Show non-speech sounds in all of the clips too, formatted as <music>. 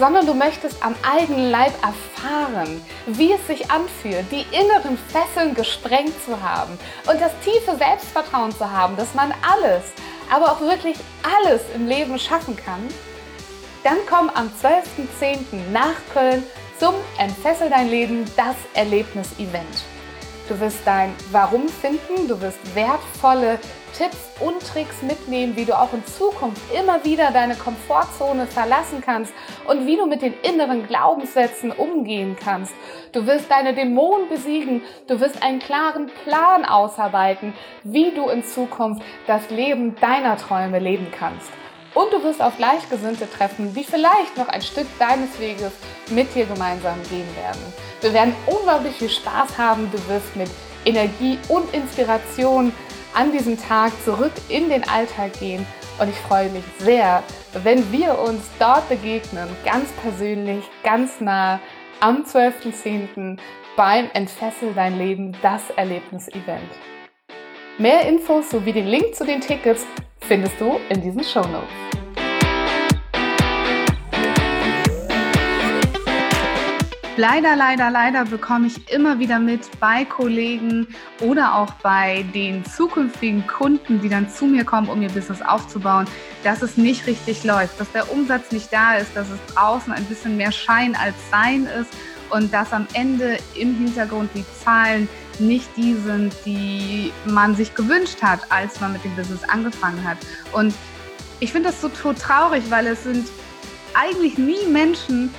sondern du möchtest am eigenen Leib erfahren, wie es sich anfühlt, die inneren Fesseln gesprengt zu haben und das tiefe Selbstvertrauen zu haben, dass man alles, aber auch wirklich alles im Leben schaffen kann, dann komm am 12.10. nach Köln zum Entfessel dein Leben, das Erlebnis-Event. Du wirst dein Warum finden, du wirst wertvolle Tipps und Tricks mitnehmen, wie du auch in Zukunft immer wieder deine Komfortzone verlassen kannst und wie du mit den inneren Glaubenssätzen umgehen kannst. Du wirst deine Dämonen besiegen, du wirst einen klaren Plan ausarbeiten, wie du in Zukunft das Leben deiner Träume leben kannst. Und du wirst auf Gleichgesinnte treffen, die vielleicht noch ein Stück deines Weges mit dir gemeinsam gehen werden. Wir werden unglaublich viel Spaß haben. Du wirst mit Energie und Inspiration an diesem Tag zurück in den Alltag gehen. Und ich freue mich sehr, wenn wir uns dort begegnen, ganz persönlich, ganz nah am 12.10. beim Entfessel dein Leben, das Erlebnis-Event. Mehr Infos sowie den Link zu den Tickets findest du in diesen Show Notes. Leider, leider, leider bekomme ich immer wieder mit bei Kollegen oder auch bei den zukünftigen Kunden, die dann zu mir kommen, um ihr Business aufzubauen, dass es nicht richtig läuft, dass der Umsatz nicht da ist, dass es draußen ein bisschen mehr Schein als Sein ist und dass am Ende im Hintergrund die Zahlen nicht die sind, die man sich gewünscht hat, als man mit dem Business angefangen hat. Und ich finde das so traurig, weil es sind eigentlich nie Menschen,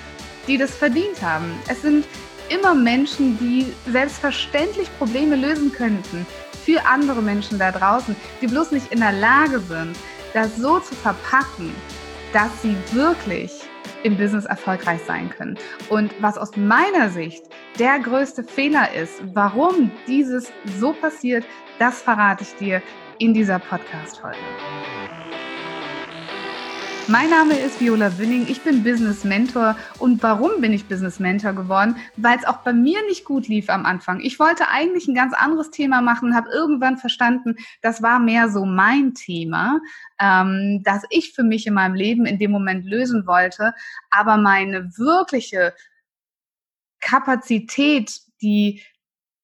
die das verdient haben. Es sind immer Menschen, die selbstverständlich Probleme lösen könnten für andere Menschen da draußen, die bloß nicht in der Lage sind, das so zu verpacken, dass sie wirklich im Business erfolgreich sein können. Und was aus meiner Sicht der größte Fehler ist, warum dieses so passiert, das verrate ich dir in dieser Podcast-Folge. Mein Name ist Viola Winning, ich bin Business Mentor und warum bin ich Business Mentor geworden? Weil es auch bei mir nicht gut lief am Anfang. Ich wollte eigentlich ein ganz anderes Thema machen, habe irgendwann verstanden, das war mehr so mein Thema, ähm, das ich für mich in meinem Leben in dem Moment lösen wollte, aber meine wirkliche Kapazität, die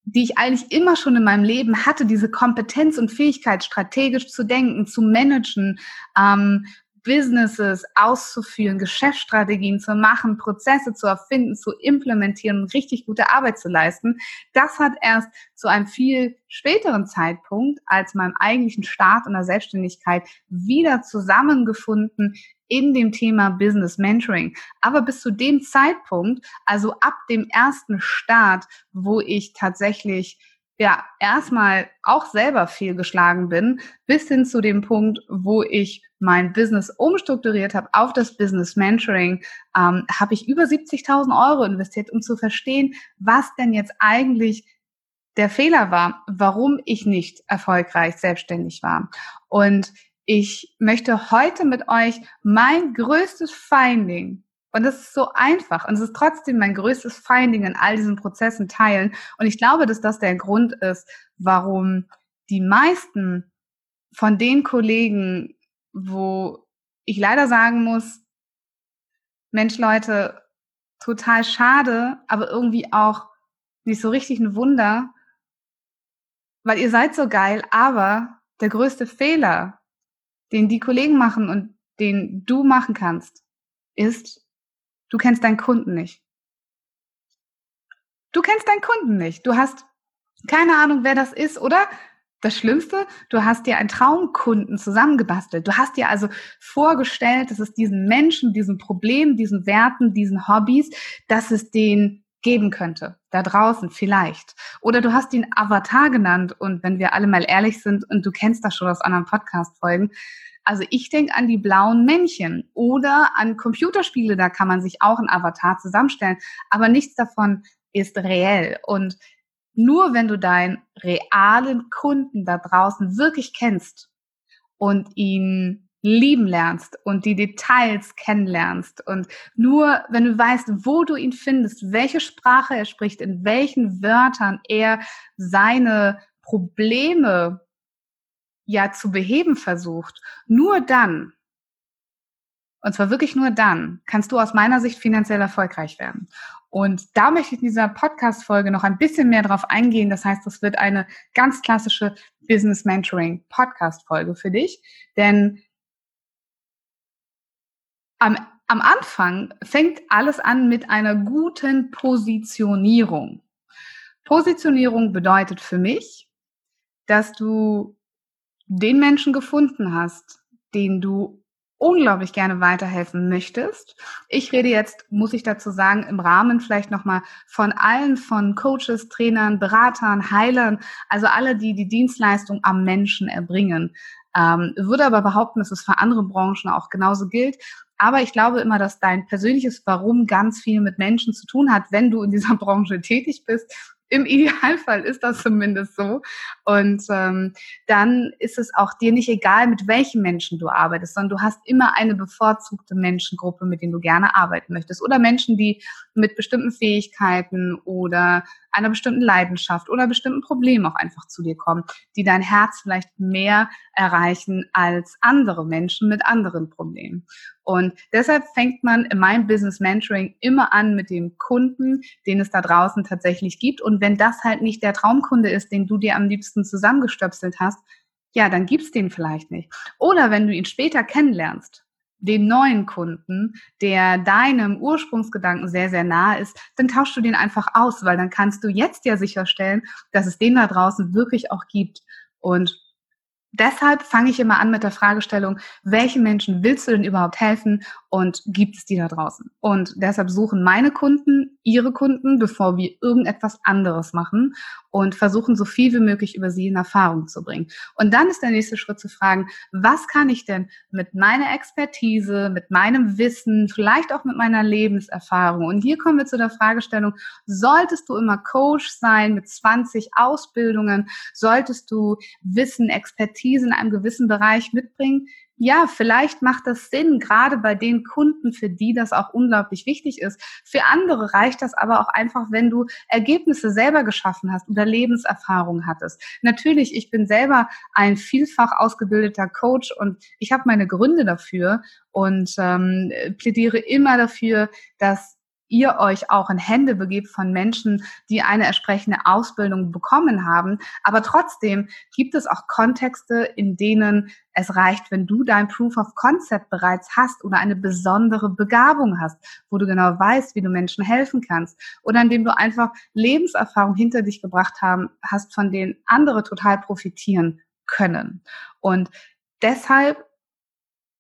die ich eigentlich immer schon in meinem Leben hatte, diese Kompetenz und Fähigkeit, strategisch zu denken, zu managen, ähm, Businesses auszuführen, Geschäftsstrategien zu machen, Prozesse zu erfinden, zu implementieren und richtig gute Arbeit zu leisten. Das hat erst zu einem viel späteren Zeitpunkt als meinem eigentlichen Start in der Selbstständigkeit wieder zusammengefunden in dem Thema Business Mentoring. Aber bis zu dem Zeitpunkt, also ab dem ersten Start, wo ich tatsächlich ja erstmal auch selber fehlgeschlagen bin, bis hin zu dem Punkt, wo ich mein Business umstrukturiert habe auf das Business Mentoring, ähm, habe ich über 70.000 Euro investiert, um zu verstehen, was denn jetzt eigentlich der Fehler war, warum ich nicht erfolgreich selbstständig war. Und ich möchte heute mit euch mein größtes Finding und das ist so einfach. Und es ist trotzdem mein größtes Finding in all diesen Prozessen teilen. Und ich glaube, dass das der Grund ist, warum die meisten von den Kollegen, wo ich leider sagen muss, Mensch, Leute, total schade, aber irgendwie auch nicht so richtig ein Wunder, weil ihr seid so geil, aber der größte Fehler, den die Kollegen machen und den du machen kannst, ist, Du kennst deinen Kunden nicht. Du kennst deinen Kunden nicht. Du hast keine Ahnung, wer das ist, oder? Das Schlimmste, du hast dir einen Traumkunden zusammengebastelt. Du hast dir also vorgestellt, dass es diesen Menschen, diesen Problemen, diesen Werten, diesen Hobbys, dass es den geben könnte. Da draußen vielleicht. Oder du hast ihn Avatar genannt und wenn wir alle mal ehrlich sind und du kennst das schon aus anderen Podcast-Folgen, Also ich denke an die blauen Männchen oder an Computerspiele, da kann man sich auch ein Avatar zusammenstellen, aber nichts davon ist reell. Und nur wenn du deinen realen Kunden da draußen wirklich kennst und ihn lieben lernst und die Details kennenlernst und nur wenn du weißt, wo du ihn findest, welche Sprache er spricht, in welchen Wörtern er seine Probleme ja zu beheben versucht, nur dann, und zwar wirklich nur dann, kannst du aus meiner Sicht finanziell erfolgreich werden. Und da möchte ich in dieser Podcast-Folge noch ein bisschen mehr drauf eingehen. Das heißt, das wird eine ganz klassische Business Mentoring Podcast-Folge für dich. Denn am, am Anfang fängt alles an mit einer guten Positionierung. Positionierung bedeutet für mich, dass du den Menschen gefunden hast, den du unglaublich gerne weiterhelfen möchtest. Ich rede jetzt, muss ich dazu sagen, im Rahmen vielleicht nochmal von allen, von Coaches, Trainern, Beratern, Heilern, also alle, die die Dienstleistung am Menschen erbringen. Ähm, würde aber behaupten, dass es für andere Branchen auch genauso gilt. Aber ich glaube immer, dass dein persönliches Warum ganz viel mit Menschen zu tun hat, wenn du in dieser <laughs> Branche tätig bist im Idealfall ist das zumindest so. Und ähm, dann ist es auch dir nicht egal, mit welchen Menschen du arbeitest, sondern du hast immer eine bevorzugte Menschengruppe, mit denen du gerne arbeiten möchtest. Oder Menschen, die mit bestimmten Fähigkeiten oder einer bestimmten Leidenschaft oder bestimmten Problemen auch einfach zu dir kommen, die dein Herz vielleicht mehr erreichen als andere Menschen mit anderen Problemen. Und deshalb fängt man in meinem Business Mentoring immer an mit dem Kunden, den es da draußen tatsächlich gibt. Und wenn das halt nicht der Traumkunde ist, den du dir am liebsten zusammengestöpselt hast, ja, dann gibt's den vielleicht nicht. Oder wenn du ihn später kennenlernst, den neuen Kunden, der deinem Ursprungsgedanken sehr, sehr nahe ist, dann tauschst du den einfach aus, weil dann kannst du jetzt ja sicherstellen, dass es den da draußen wirklich auch gibt. Und deshalb fange ich immer an mit der Fragestellung, welchen Menschen willst du denn überhaupt helfen und gibt es die da draußen? Und deshalb suchen meine Kunden ihre Kunden, bevor wir irgendetwas anderes machen und versuchen so viel wie möglich über sie in Erfahrung zu bringen. Und dann ist der nächste Schritt zu fragen, was kann ich denn mit meiner Expertise, mit meinem Wissen, vielleicht auch mit meiner Lebenserfahrung? Und hier kommen wir zu der Fragestellung, solltest du immer Coach sein mit 20 Ausbildungen? Solltest du Wissen, Expertise in einem gewissen Bereich mitbringen? ja, vielleicht macht das Sinn, gerade bei den Kunden, für die das auch unglaublich wichtig ist. Für andere reicht das aber auch einfach, wenn du Ergebnisse selber geschaffen hast oder Lebenserfahrung hattest. Natürlich, ich bin selber ein vielfach ausgebildeter Coach und ich habe meine Gründe dafür und ähm, plädiere immer dafür, dass ihr euch auch in Hände begebt von Menschen, die eine entsprechende Ausbildung bekommen haben. Aber trotzdem gibt es auch Kontexte, in denen es reicht, wenn du dein Proof of Concept bereits hast oder eine besondere Begabung hast, wo du genau weißt, wie du Menschen helfen kannst oder indem du einfach Lebenserfahrung hinter dich gebracht haben, hast, von denen andere total profitieren können. Und deshalb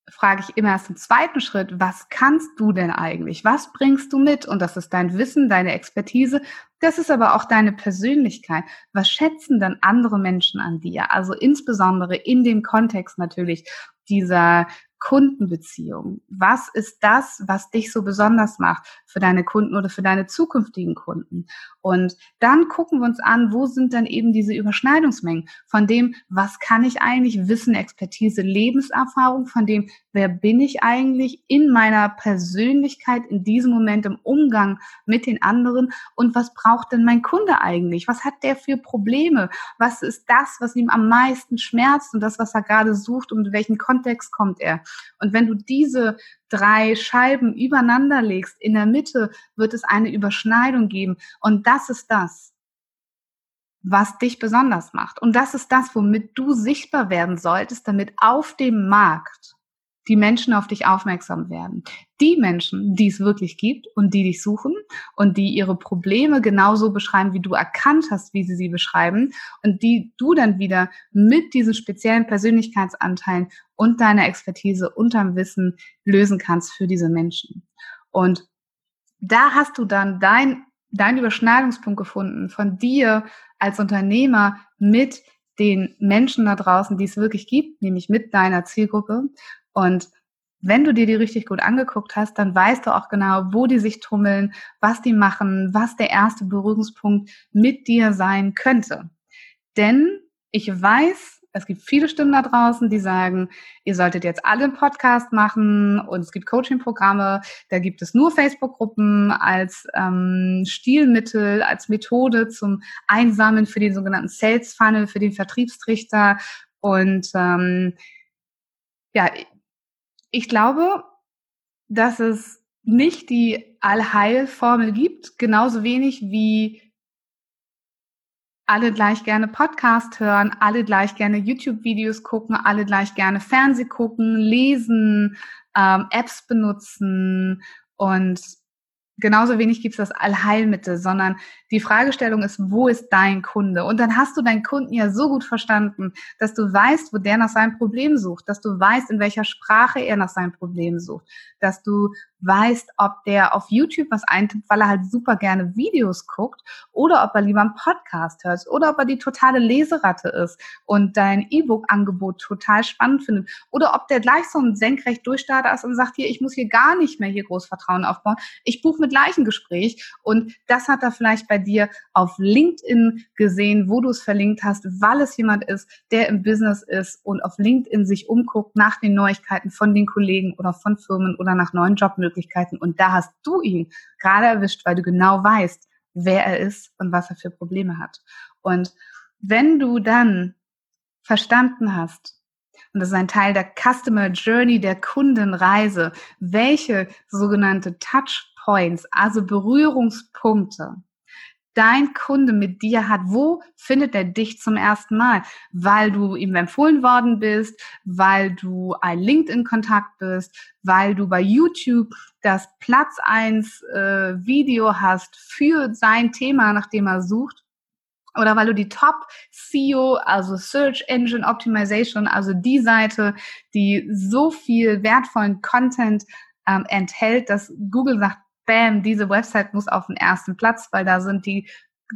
frage ich immer erst im zweiten Schritt, was kannst du denn eigentlich? Was bringst du mit? Und das ist dein Wissen, deine Expertise. Das ist aber auch deine Persönlichkeit. Was schätzen dann andere Menschen an dir? Also insbesondere in dem Kontext natürlich dieser Kundenbeziehung. Was ist das, was dich so besonders macht für deine Kunden oder für deine zukünftigen Kunden? Und dann gucken wir uns an, wo sind dann eben diese Überschneidungsmengen von dem, was kann ich eigentlich, Wissen, Expertise, Lebenserfahrung, von dem, wer bin ich eigentlich in meiner Persönlichkeit in diesem Moment im Umgang mit den anderen und was braucht denn mein Kunde eigentlich? Was hat der für Probleme? Was ist das, was ihm am meisten schmerzt und das, was er gerade sucht und in welchen Kontext kommt er? Und wenn du diese drei Scheiben übereinander legst, in der Mitte wird es eine Überschneidung geben. Und das ist das, was dich besonders macht. Und das ist das, womit du sichtbar werden solltest, damit auf dem Markt die Menschen auf dich aufmerksam werden. Die Menschen, die es wirklich gibt und die dich suchen und die ihre Probleme genauso beschreiben, wie du erkannt hast, wie sie sie beschreiben und die du dann wieder mit diesen speziellen Persönlichkeitsanteilen und deiner Expertise und deinem Wissen lösen kannst für diese Menschen. Und da hast du dann dein, dein Überschneidungspunkt gefunden von dir als Unternehmer mit den Menschen da draußen, die es wirklich gibt, nämlich mit deiner Zielgruppe. Und wenn du dir die richtig gut angeguckt hast, dann weißt du auch genau, wo die sich tummeln, was die machen, was der erste Berührungspunkt mit dir sein könnte. Denn ich weiß, es gibt viele Stimmen da draußen, die sagen, ihr solltet jetzt alle einen Podcast machen und es gibt Coaching-Programme, da gibt es nur Facebook-Gruppen als ähm, Stilmittel, als Methode zum Einsammeln für den sogenannten Sales Funnel, für den Vertriebstrichter. Und ähm, ja, ich glaube, dass es nicht die Allheilformel gibt, genauso wenig wie alle gleich gerne Podcast hören, alle gleich gerne YouTube-Videos gucken, alle gleich gerne Fernseh gucken, lesen, ähm, Apps benutzen und genauso wenig gibt es das Allheilmittel, sondern die Fragestellung ist, wo ist dein Kunde? Und dann hast du deinen Kunden ja so gut verstanden, dass du weißt, wo der nach seinem Problem sucht, dass du weißt, in welcher Sprache er nach seinem Problem sucht, dass du weißt, ob der auf YouTube was eintippt, weil er halt super gerne Videos guckt oder ob er lieber einen Podcast hört oder ob er die totale Leseratte ist und dein E-Book-Angebot total spannend findet oder ob der gleich so ein senkrecht Durchstarter ist und sagt, hier, ich muss hier gar nicht mehr hier groß Vertrauen aufbauen. Ich buche mit gleichen Gespräch und das hat er vielleicht bei dir auf LinkedIn gesehen, wo du es verlinkt hast, weil es jemand ist, der im Business ist und auf LinkedIn sich umguckt nach den Neuigkeiten von den Kollegen oder von Firmen oder nach neuen Jobmöglichkeiten Möglichkeiten. Und da hast du ihn gerade erwischt, weil du genau weißt, wer er ist und was er für Probleme hat. Und wenn du dann verstanden hast, und das ist ein Teil der Customer Journey, der Kundenreise, welche sogenannte Touchpoints, also Berührungspunkte, dein Kunde mit dir hat, wo findet er dich zum ersten Mal? Weil du ihm empfohlen worden bist, weil du ein LinkedIn-Kontakt bist, weil du bei YouTube das Platz eins äh, Video hast für sein Thema, nach dem er sucht. Oder weil du die Top SEO, also Search Engine Optimization, also die Seite, die so viel wertvollen Content ähm, enthält, dass Google sagt, bam, diese Website muss auf den ersten Platz, weil da sind die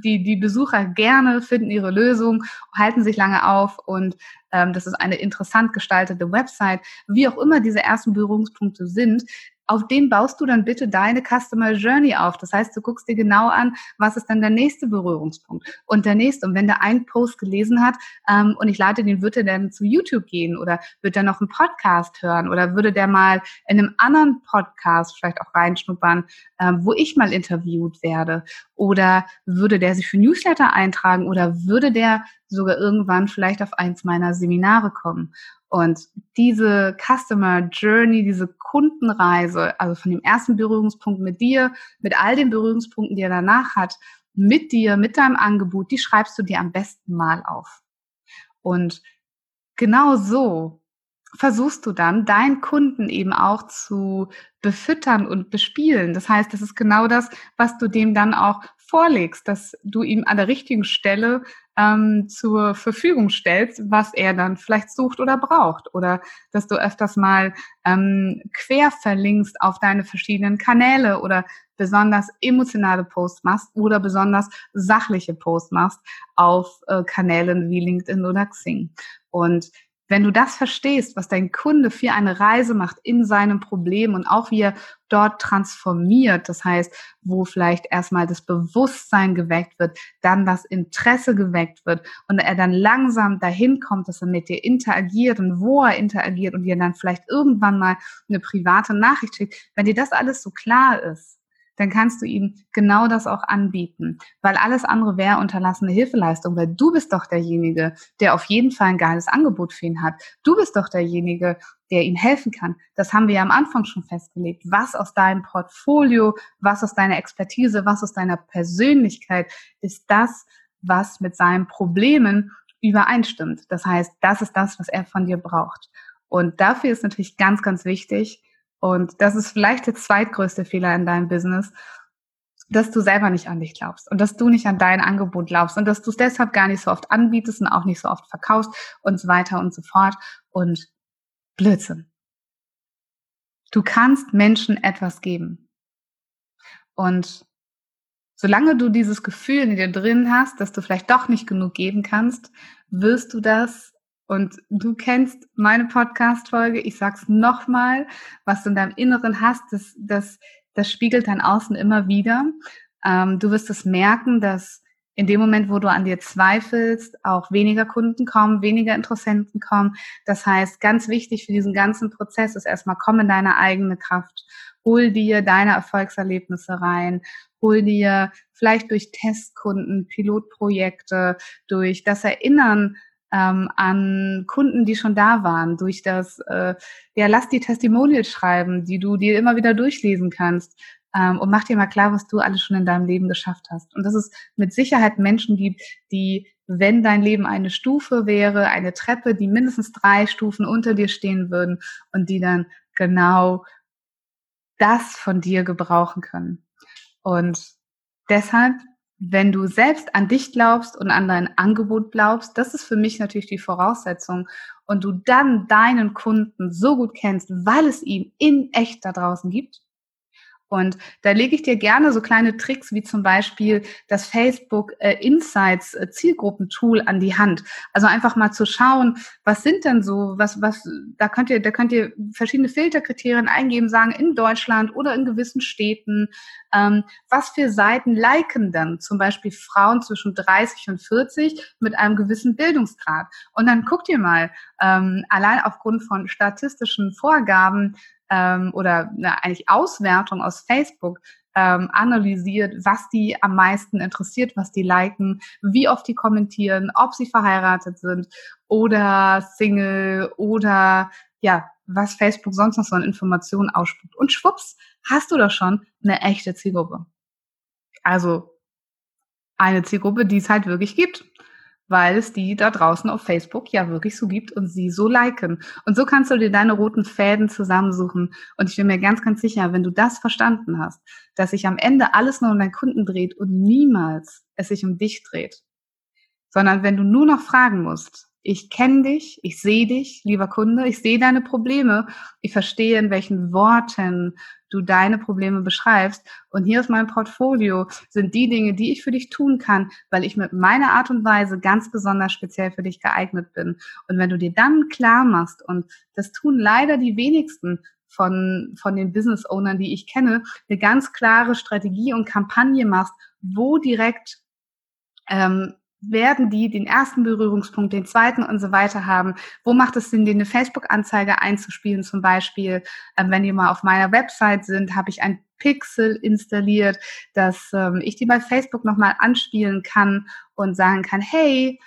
die, die Besucher gerne finden ihre Lösung, halten sich lange auf und ähm, das ist eine interessant gestaltete Website. Wie auch immer diese ersten Berührungspunkte sind, auf den baust du dann bitte deine Customer Journey auf. Das heißt, du guckst dir genau an, was ist dann der nächste Berührungspunkt und der nächste. Und wenn der einen Post gelesen hat ähm, und ich leite den, würde der dann zu YouTube gehen oder wird er noch einen Podcast hören oder würde der mal in einem anderen Podcast vielleicht auch reinschnuppern, ähm, wo ich mal interviewt werde oder würde der sich für Newsletter eintragen oder würde der sogar irgendwann vielleicht auf eins meiner Seminare kommen. Und diese Customer Journey, diese Kundenreise, also von dem ersten Berührungspunkt mit dir, mit all den Berührungspunkten, die er danach hat, mit dir, mit deinem Angebot, die schreibst du dir am besten mal auf. Und genau so versuchst du dann, deinen Kunden eben auch zu befüttern und bespielen. Das heißt, das ist genau das, was du dem dann auch vorlegst, dass du ihm an der richtigen Stelle ähm, zur Verfügung stellst, was er dann vielleicht sucht oder braucht. Oder dass du öfters mal ähm, quer verlinkst auf deine verschiedenen Kanäle oder besonders emotionale Posts machst oder besonders sachliche Posts machst auf äh, Kanälen wie LinkedIn oder Xing. Und wenn du das verstehst, was dein Kunde für eine Reise macht in seinem Problem und auch wie er dort transformiert, das heißt, wo vielleicht erstmal das Bewusstsein geweckt wird, dann das Interesse geweckt wird und er dann langsam dahin kommt, dass er mit dir interagiert und wo er interagiert und dir dann vielleicht irgendwann mal eine private Nachricht schickt, wenn dir das alles so klar ist, dann kannst du ihm genau das auch anbieten, weil alles andere wäre unterlassene Hilfeleistung, weil du bist doch derjenige, der auf jeden Fall ein geiles Angebot für ihn hat. Du bist doch derjenige, der ihm helfen kann. Das haben wir ja am Anfang schon festgelegt. Was aus deinem Portfolio, was aus deiner Expertise, was aus deiner Persönlichkeit ist das, was mit seinen Problemen übereinstimmt. Das heißt, das ist das, was er von dir braucht. Und dafür ist natürlich ganz, ganz wichtig, und das ist vielleicht der zweitgrößte Fehler in deinem Business, dass du selber nicht an dich glaubst und dass du nicht an dein Angebot glaubst und dass du es deshalb gar nicht so oft anbietest und auch nicht so oft verkaufst und so weiter und so fort. Und Blödsinn. Du kannst Menschen etwas geben. Und solange du dieses Gefühl in dir drin hast, dass du vielleicht doch nicht genug geben kannst, wirst du das und du kennst meine Podcast-Folge. Ich sag's nochmal, was du in deinem Inneren hast, das, das, das spiegelt dein Außen immer wieder. Ähm, du wirst es merken, dass in dem Moment, wo du an dir zweifelst, auch weniger Kunden kommen, weniger Interessenten kommen. Das heißt, ganz wichtig für diesen ganzen Prozess ist erstmal, komm in deine eigene Kraft. Hol dir deine Erfolgserlebnisse rein. Hol dir vielleicht durch Testkunden, Pilotprojekte, durch das Erinnern ähm, an Kunden, die schon da waren, durch das, äh, ja, lass die Testimonials schreiben, die du dir immer wieder durchlesen kannst. Ähm, und mach dir mal klar, was du alles schon in deinem Leben geschafft hast. Und dass es mit Sicherheit Menschen gibt, die, wenn dein Leben eine Stufe wäre, eine Treppe, die mindestens drei Stufen unter dir stehen würden und die dann genau das von dir gebrauchen können. Und deshalb wenn du selbst an dich glaubst und an dein Angebot glaubst, das ist für mich natürlich die Voraussetzung. Und du dann deinen Kunden so gut kennst, weil es ihn in echt da draußen gibt, und da lege ich dir gerne so kleine Tricks wie zum Beispiel das Facebook äh, Insights äh, Zielgruppentool an die Hand. Also einfach mal zu schauen, was sind denn so, was, was, da könnt ihr, da könnt ihr verschiedene Filterkriterien eingeben, sagen in Deutschland oder in gewissen Städten. Ähm, was für Seiten liken dann zum Beispiel Frauen zwischen 30 und 40 mit einem gewissen Bildungsgrad? Und dann guckt ihr mal, ähm, allein aufgrund von statistischen Vorgaben, ähm, oder na, eigentlich Auswertung aus Facebook ähm, analysiert, was die am meisten interessiert, was die liken, wie oft die kommentieren, ob sie verheiratet sind oder Single oder ja, was Facebook sonst noch so an Informationen ausspuckt. Und schwupps, hast du da schon eine echte Zielgruppe. Also eine Zielgruppe, die es halt wirklich gibt weil es die da draußen auf Facebook ja wirklich so gibt und sie so liken. Und so kannst du dir deine roten Fäden zusammensuchen. Und ich bin mir ganz, ganz sicher, wenn du das verstanden hast, dass sich am Ende alles nur um deinen Kunden dreht und niemals es sich um dich dreht, sondern wenn du nur noch fragen musst, ich kenne dich, ich sehe dich, lieber Kunde, ich sehe deine Probleme, ich verstehe, in welchen Worten du deine Probleme beschreibst. Und hier ist mein Portfolio, sind die Dinge, die ich für dich tun kann, weil ich mit meiner Art und Weise ganz besonders speziell für dich geeignet bin. Und wenn du dir dann klar machst, und das tun leider die wenigsten, von, von den Business Ownern, die ich kenne, eine ganz klare Strategie und Kampagne machst, wo direkt ähm, werden die den ersten Berührungspunkt, den zweiten und so weiter haben? Wo macht es Sinn, eine Facebook-Anzeige einzuspielen? Zum Beispiel, ähm, wenn die mal auf meiner Website sind, habe ich ein Pixel installiert, dass ähm, ich die bei Facebook nochmal anspielen kann und sagen kann, hey,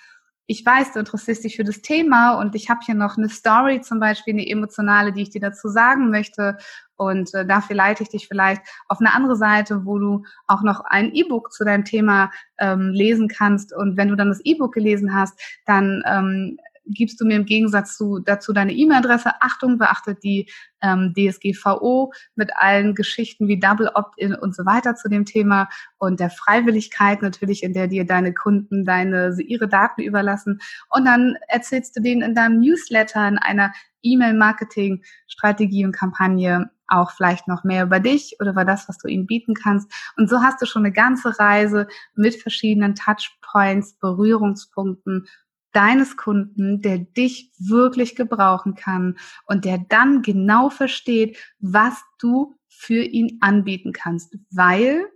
ich weiß, du interessierst dich für das Thema und ich habe hier noch eine Story zum Beispiel, eine emotionale, die ich dir dazu sagen möchte. Und äh, dafür leite ich dich vielleicht auf eine andere Seite, wo du auch noch ein E-Book zu deinem Thema ähm, lesen kannst. Und wenn du dann das E-Book gelesen hast, dann ähm, gibst du mir im Gegensatz zu, dazu deine E-Mail-Adresse. Achtung, beachtet die ähm, DSGVO mit allen Geschichten wie Double Opt-in und so weiter zu dem Thema und der Freiwilligkeit natürlich, in der dir deine Kunden deine, ihre Daten überlassen. Und dann erzählst du denen in deinem Newsletter, in einer E-Mail-Marketing-Strategie und Kampagne auch vielleicht noch mehr über dich oder über das, was du ihnen bieten kannst. Und so hast du schon eine ganze Reise mit verschiedenen Touchpoints, Berührungspunkten deines Kunden, der dich wirklich gebrauchen kann und der dann genau versteht, was du für ihn anbieten kannst, weil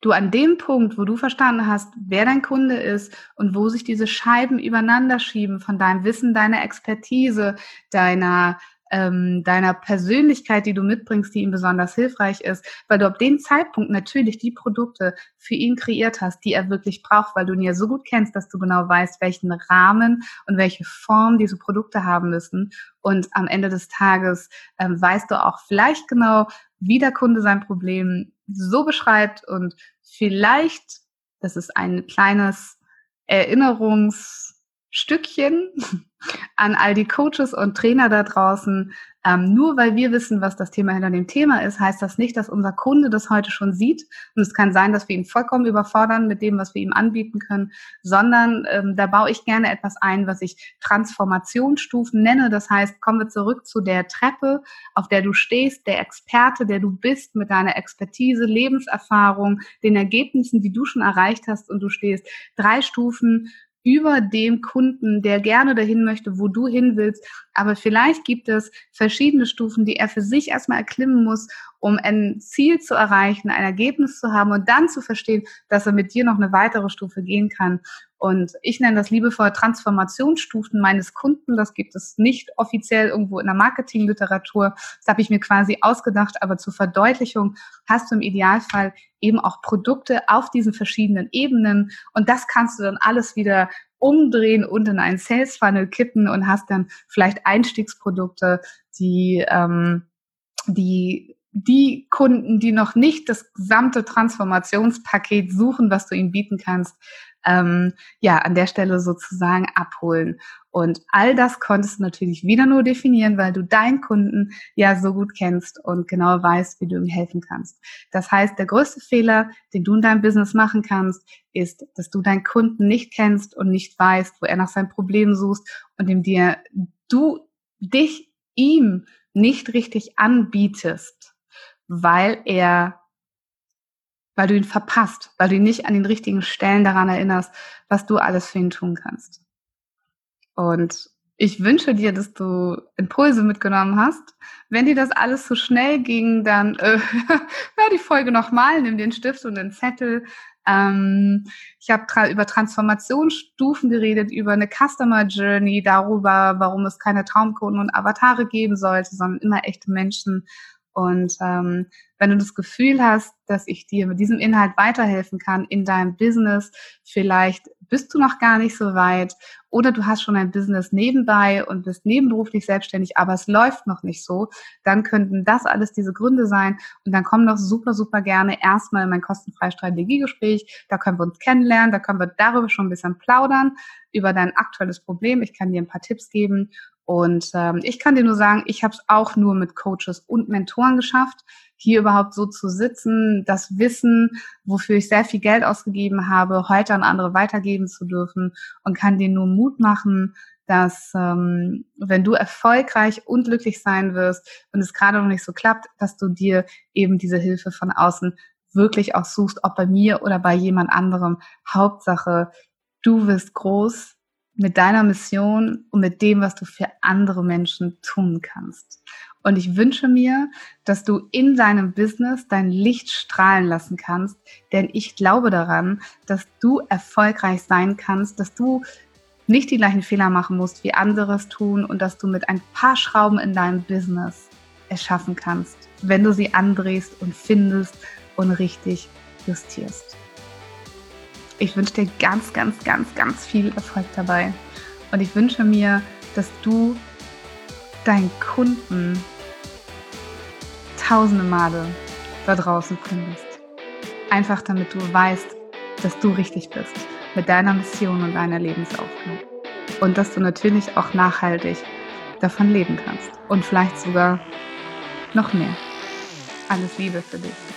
du an dem Punkt, wo du verstanden hast, wer dein Kunde ist und wo sich diese Scheiben übereinander schieben von deinem Wissen, deiner Expertise, deiner ähm, deiner Persönlichkeit, die du mitbringst, die ihm besonders hilfreich ist, weil du ab dem Zeitpunkt natürlich die Produkte für ihn kreiert hast, die er wirklich braucht, weil du ihn ja so gut kennst, dass du genau weißt, welchen Rahmen und welche Form diese Produkte haben müssen. Und am Ende des Tages ähm, weißt du auch vielleicht genau, wie der Kunde sein Problem so beschreibt und vielleicht, das ist ein kleines Erinnerungsstückchen, an all die Coaches und Trainer da draußen. Ähm, nur weil wir wissen, was das Thema hinter dem Thema ist, heißt das nicht, dass unser Kunde das heute schon sieht. Und es kann sein, dass wir ihn vollkommen überfordern mit dem, was wir ihm anbieten können, sondern ähm, da baue ich gerne etwas ein, was ich Transformationsstufen nenne. Das heißt, kommen wir zurück zu der Treppe, auf der du stehst, der Experte, der du bist mit deiner Expertise, Lebenserfahrung, den Ergebnissen, die du schon erreicht hast und du stehst drei Stufen über dem Kunden, der gerne dahin möchte, wo du hin willst. Aber vielleicht gibt es verschiedene Stufen, die er für sich erstmal erklimmen muss, um ein Ziel zu erreichen, ein Ergebnis zu haben und dann zu verstehen, dass er mit dir noch eine weitere Stufe gehen kann. Und ich nenne das liebevoll Transformationsstufen meines Kunden. Das gibt es nicht offiziell irgendwo in der Marketingliteratur. Das habe ich mir quasi ausgedacht, aber zur Verdeutlichung hast du im Idealfall eben auch Produkte auf diesen verschiedenen Ebenen. Und das kannst du dann alles wieder umdrehen und in einen Sales Funnel kippen und hast dann vielleicht Einstiegsprodukte, die, ähm, die die Kunden, die noch nicht das gesamte Transformationspaket suchen, was du ihnen bieten kannst, ähm, ja, an der Stelle sozusagen abholen. Und all das konntest du natürlich wieder nur definieren, weil du deinen Kunden ja so gut kennst und genau weißt, wie du ihm helfen kannst. Das heißt, der größte Fehler, den du in deinem Business machen kannst, ist, dass du deinen Kunden nicht kennst und nicht weißt, wo er nach seinem Problem suchst und dem dir du dich ihm nicht richtig anbietest, weil er weil du ihn verpasst, weil du ihn nicht an den richtigen Stellen daran erinnerst, was du alles für ihn tun kannst. Und ich wünsche dir, dass du Impulse mitgenommen hast. Wenn dir das alles zu schnell ging, dann äh, <laughs> hör die Folge nochmal, nimm den Stift und den Zettel. Ähm, ich habe tra über Transformationsstufen geredet, über eine Customer Journey, darüber, warum es keine Traumkunden und Avatare geben sollte, sondern immer echte Menschen und ähm, wenn du das Gefühl hast, dass ich dir mit diesem Inhalt weiterhelfen kann in deinem Business, vielleicht bist du noch gar nicht so weit oder du hast schon ein Business nebenbei und bist nebenberuflich selbstständig, aber es läuft noch nicht so, dann könnten das alles diese Gründe sein. Und dann komm doch super, super gerne erstmal in mein kostenfreies Strategiegespräch, da können wir uns kennenlernen, da können wir darüber schon ein bisschen plaudern, über dein aktuelles Problem, ich kann dir ein paar Tipps geben und ähm, ich kann dir nur sagen, ich habe es auch nur mit Coaches und Mentoren geschafft, hier überhaupt so zu sitzen, das Wissen, wofür ich sehr viel Geld ausgegeben habe, heute an andere weitergeben zu dürfen und kann dir nur Mut machen, dass ähm, wenn du erfolgreich und glücklich sein wirst und es gerade noch nicht so klappt, dass du dir eben diese Hilfe von außen wirklich auch suchst, ob bei mir oder bei jemand anderem. Hauptsache, du wirst groß, mit deiner Mission und mit dem, was du für andere Menschen tun kannst. Und ich wünsche mir, dass du in deinem Business dein Licht strahlen lassen kannst, denn ich glaube daran, dass du erfolgreich sein kannst, dass du nicht die gleichen Fehler machen musst, wie andere es tun und dass du mit ein paar Schrauben in deinem Business erschaffen kannst, wenn du sie andrehst und findest und richtig justierst. Ich wünsche dir ganz, ganz, ganz, ganz viel Erfolg dabei. Und ich wünsche mir, dass du deinen Kunden tausende Male da draußen findest. Einfach damit du weißt, dass du richtig bist mit deiner Mission und deiner Lebensaufgabe. Und dass du natürlich auch nachhaltig davon leben kannst. Und vielleicht sogar noch mehr. Alles Liebe für dich.